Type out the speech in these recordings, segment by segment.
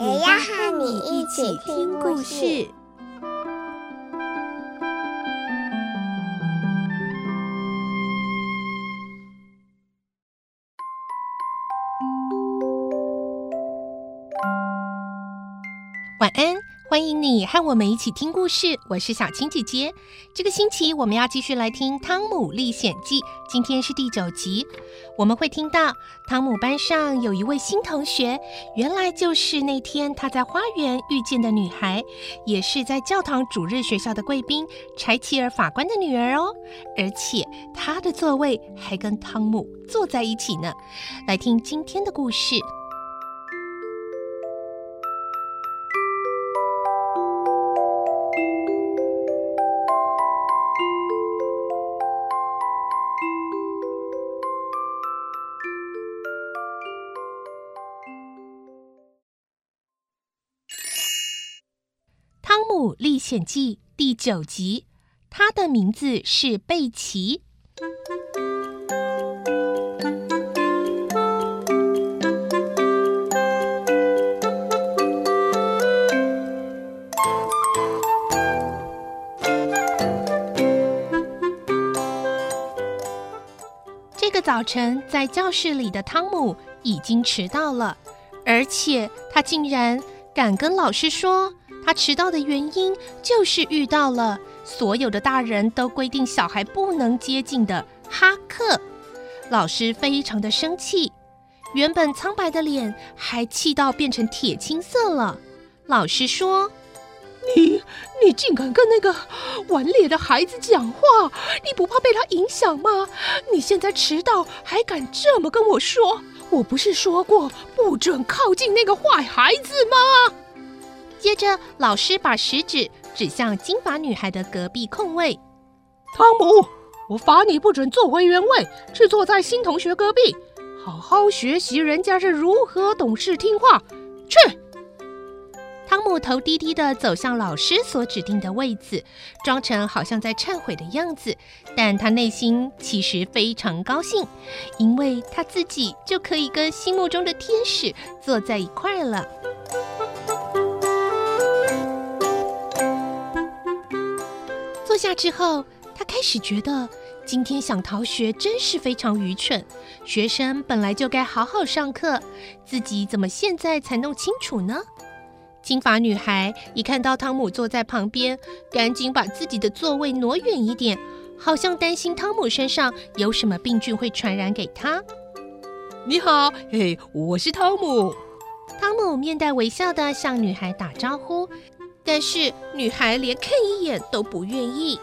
也要和你一起听故事。晚安，欢迎你和我们一起听故事。我是小青姐姐。这个星期我们要继续来听《汤姆历险记》，今天是第九集。我们会听到汤姆班上有一位新同学，原来就是那天他在花园遇见的女孩，也是在教堂主日学校的贵宾柴契尔法官的女儿哦。而且她的座位还跟汤姆坐在一起呢。来听今天的故事。《历险记》第九集，他的名字是贝奇。这个早晨，在教室里的汤姆已经迟到了，而且他竟然敢跟老师说。他迟到的原因就是遇到了所有的大人都规定小孩不能接近的哈克，老师非常的生气，原本苍白的脸还气到变成铁青色了。老师说：“你你竟敢跟那个顽劣的孩子讲话，你不怕被他影响吗？你现在迟到还敢这么跟我说？我不是说过不准靠近那个坏孩子吗？”接着，老师把食指指向金发女孩的隔壁空位。汤姆，我罚你不准坐回原位，去坐在新同学隔壁，好好学习人家是如何懂事听话。去。汤姆头低低的走向老师所指定的位子，装成好像在忏悔的样子，但他内心其实非常高兴，因为他自己就可以跟心目中的天使坐在一块了。下之后，他开始觉得今天想逃学真是非常愚蠢。学生本来就该好好上课，自己怎么现在才弄清楚呢？金发女孩一看到汤姆坐在旁边，赶紧把自己的座位挪远一点，好像担心汤姆身上有什么病菌会传染给他。你好，嘿，我是汤姆。汤姆面带微笑地向女孩打招呼。但是女孩连看一眼都不愿意。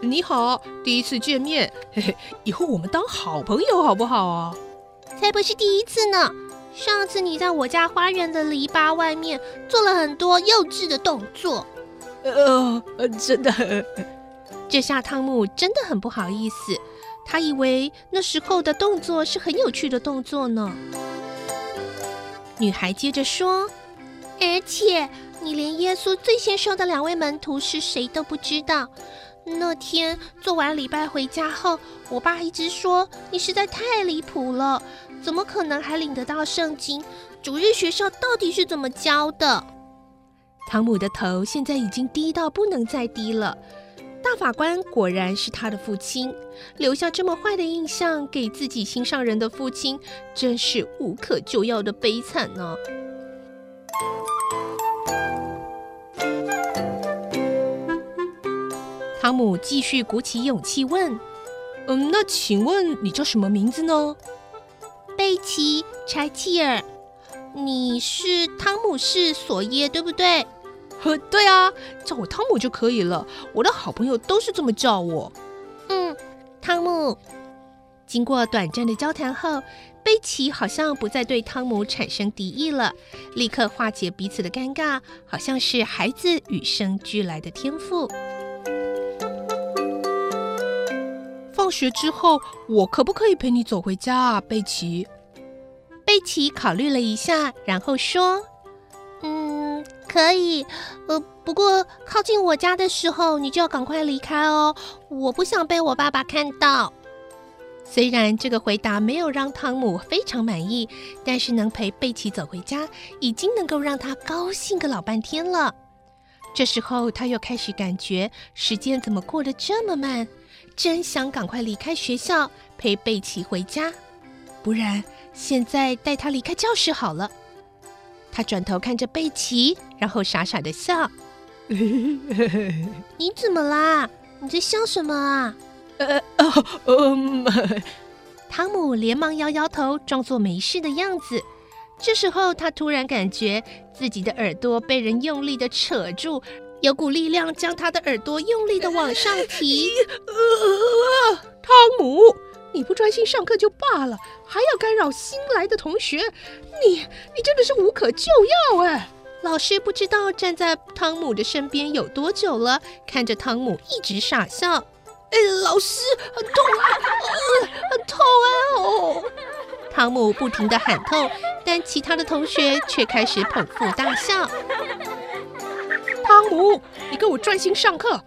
你好，第一次见面，嘿嘿，以后我们当好朋友好不好啊？才不是第一次呢！上次你在我家花园的篱笆外面做了很多幼稚的动作。呃，真的。这下汤姆真的很不好意思，他以为那时候的动作是很有趣的动作呢。女孩接着说，而且。你连耶稣最先收的两位门徒是谁都不知道。那天做完礼拜回家后，我爸一直说你实在太离谱了，怎么可能还领得到圣经？主日学校到底是怎么教的？汤姆的头现在已经低到不能再低了。大法官果然是他的父亲，留下这么坏的印象给自己心上人的父亲，真是无可救药的悲惨呢。汤姆继续鼓起勇气问：“嗯，那请问你叫什么名字呢？”“贝奇·柴契尔。”“你是汤姆士·索耶，对不对？”“呵，对啊，叫我汤姆就可以了。我的好朋友都是这么叫我。”“嗯，汤姆。”经过短暂的交谈后，贝奇好像不再对汤姆产生敌意了，立刻化解彼此的尴尬，好像是孩子与生俱来的天赋。放学之后，我可不可以陪你走回家啊，贝奇？贝奇考虑了一下，然后说：“嗯，可以。呃，不过靠近我家的时候，你就要赶快离开哦，我不想被我爸爸看到。”虽然这个回答没有让汤姆非常满意，但是能陪贝奇走回家，已经能够让他高兴个老半天了。这时候他又开始感觉时间怎么过得这么慢，真想赶快离开学校，陪贝奇回家。不然现在带他离开教室好了。他转头看着贝奇，然后傻傻的笑。你怎么啦？你在笑什么啊？呃哦嗯，汤姆连忙摇摇头，装作没事的样子。这时候，他突然感觉自己的耳朵被人用力的扯住，有股力量将他的耳朵用力的往上提。呃，汤姆，你不专心上课就罢了，还要干扰新来的同学，你你真的是无可救药哎！老师不知道站在汤姆的身边有多久了，看着汤姆一直傻笑。哎，老师，很痛啊，呃，很痛啊！哦，汤姆不停的喊痛，但其他的同学却开始捧腹大笑。汤姆，你给我专心上课，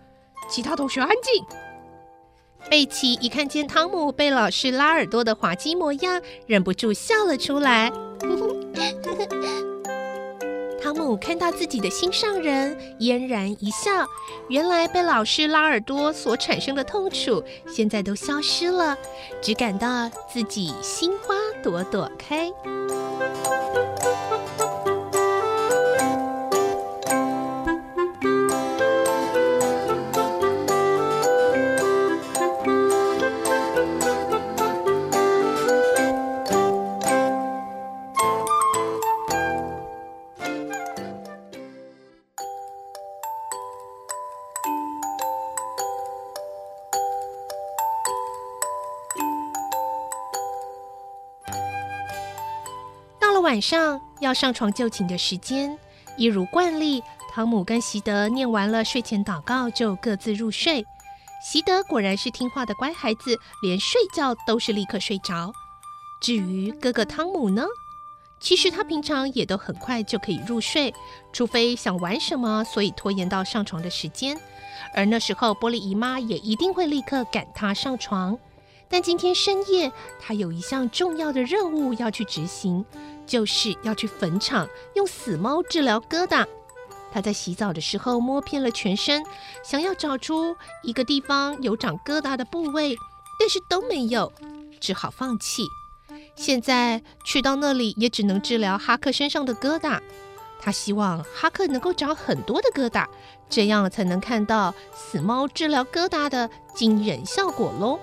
其他同学安静。贝奇一看见汤姆被老师拉耳朵的滑稽模样，忍不住笑了出来。汤姆看到自己的心上人，嫣然一笑。原来被老师拉耳朵所产生的痛楚，现在都消失了，只感到自己心花朵朵开。晚上要上床就寝的时间，一如惯例，汤姆跟席德念完了睡前祷告，就各自入睡。席德果然是听话的乖孩子，连睡觉都是立刻睡着。至于哥哥汤姆呢，其实他平常也都很快就可以入睡，除非想玩什么，所以拖延到上床的时间。而那时候，波莉姨妈也一定会立刻赶他上床。但今天深夜，他有一项重要的任务要去执行。就是要去坟场用死猫治疗疙瘩。他在洗澡的时候摸遍了全身，想要找出一个地方有长疙瘩的部位，但是都没有，只好放弃。现在去到那里也只能治疗哈克身上的疙瘩。他希望哈克能够长很多的疙瘩，这样才能看到死猫治疗疙瘩的惊人效果喽。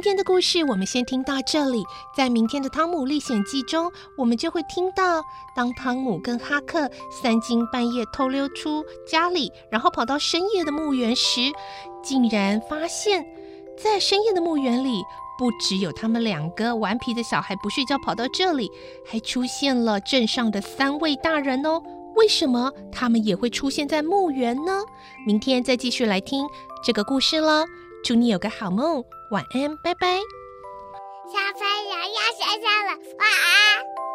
今天的故事我们先听到这里，在明天的《汤姆历险记》中，我们就会听到，当汤姆跟哈克三更半夜偷溜出家里，然后跑到深夜的墓园时，竟然发现，在深夜的墓园里，不只有他们两个顽皮的小孩不睡觉跑到这里，还出现了镇上的三位大人哦。为什么他们也会出现在墓园呢？明天再继续来听这个故事了。祝你有个好梦，晚安，拜拜。小朋友要睡觉了，晚安。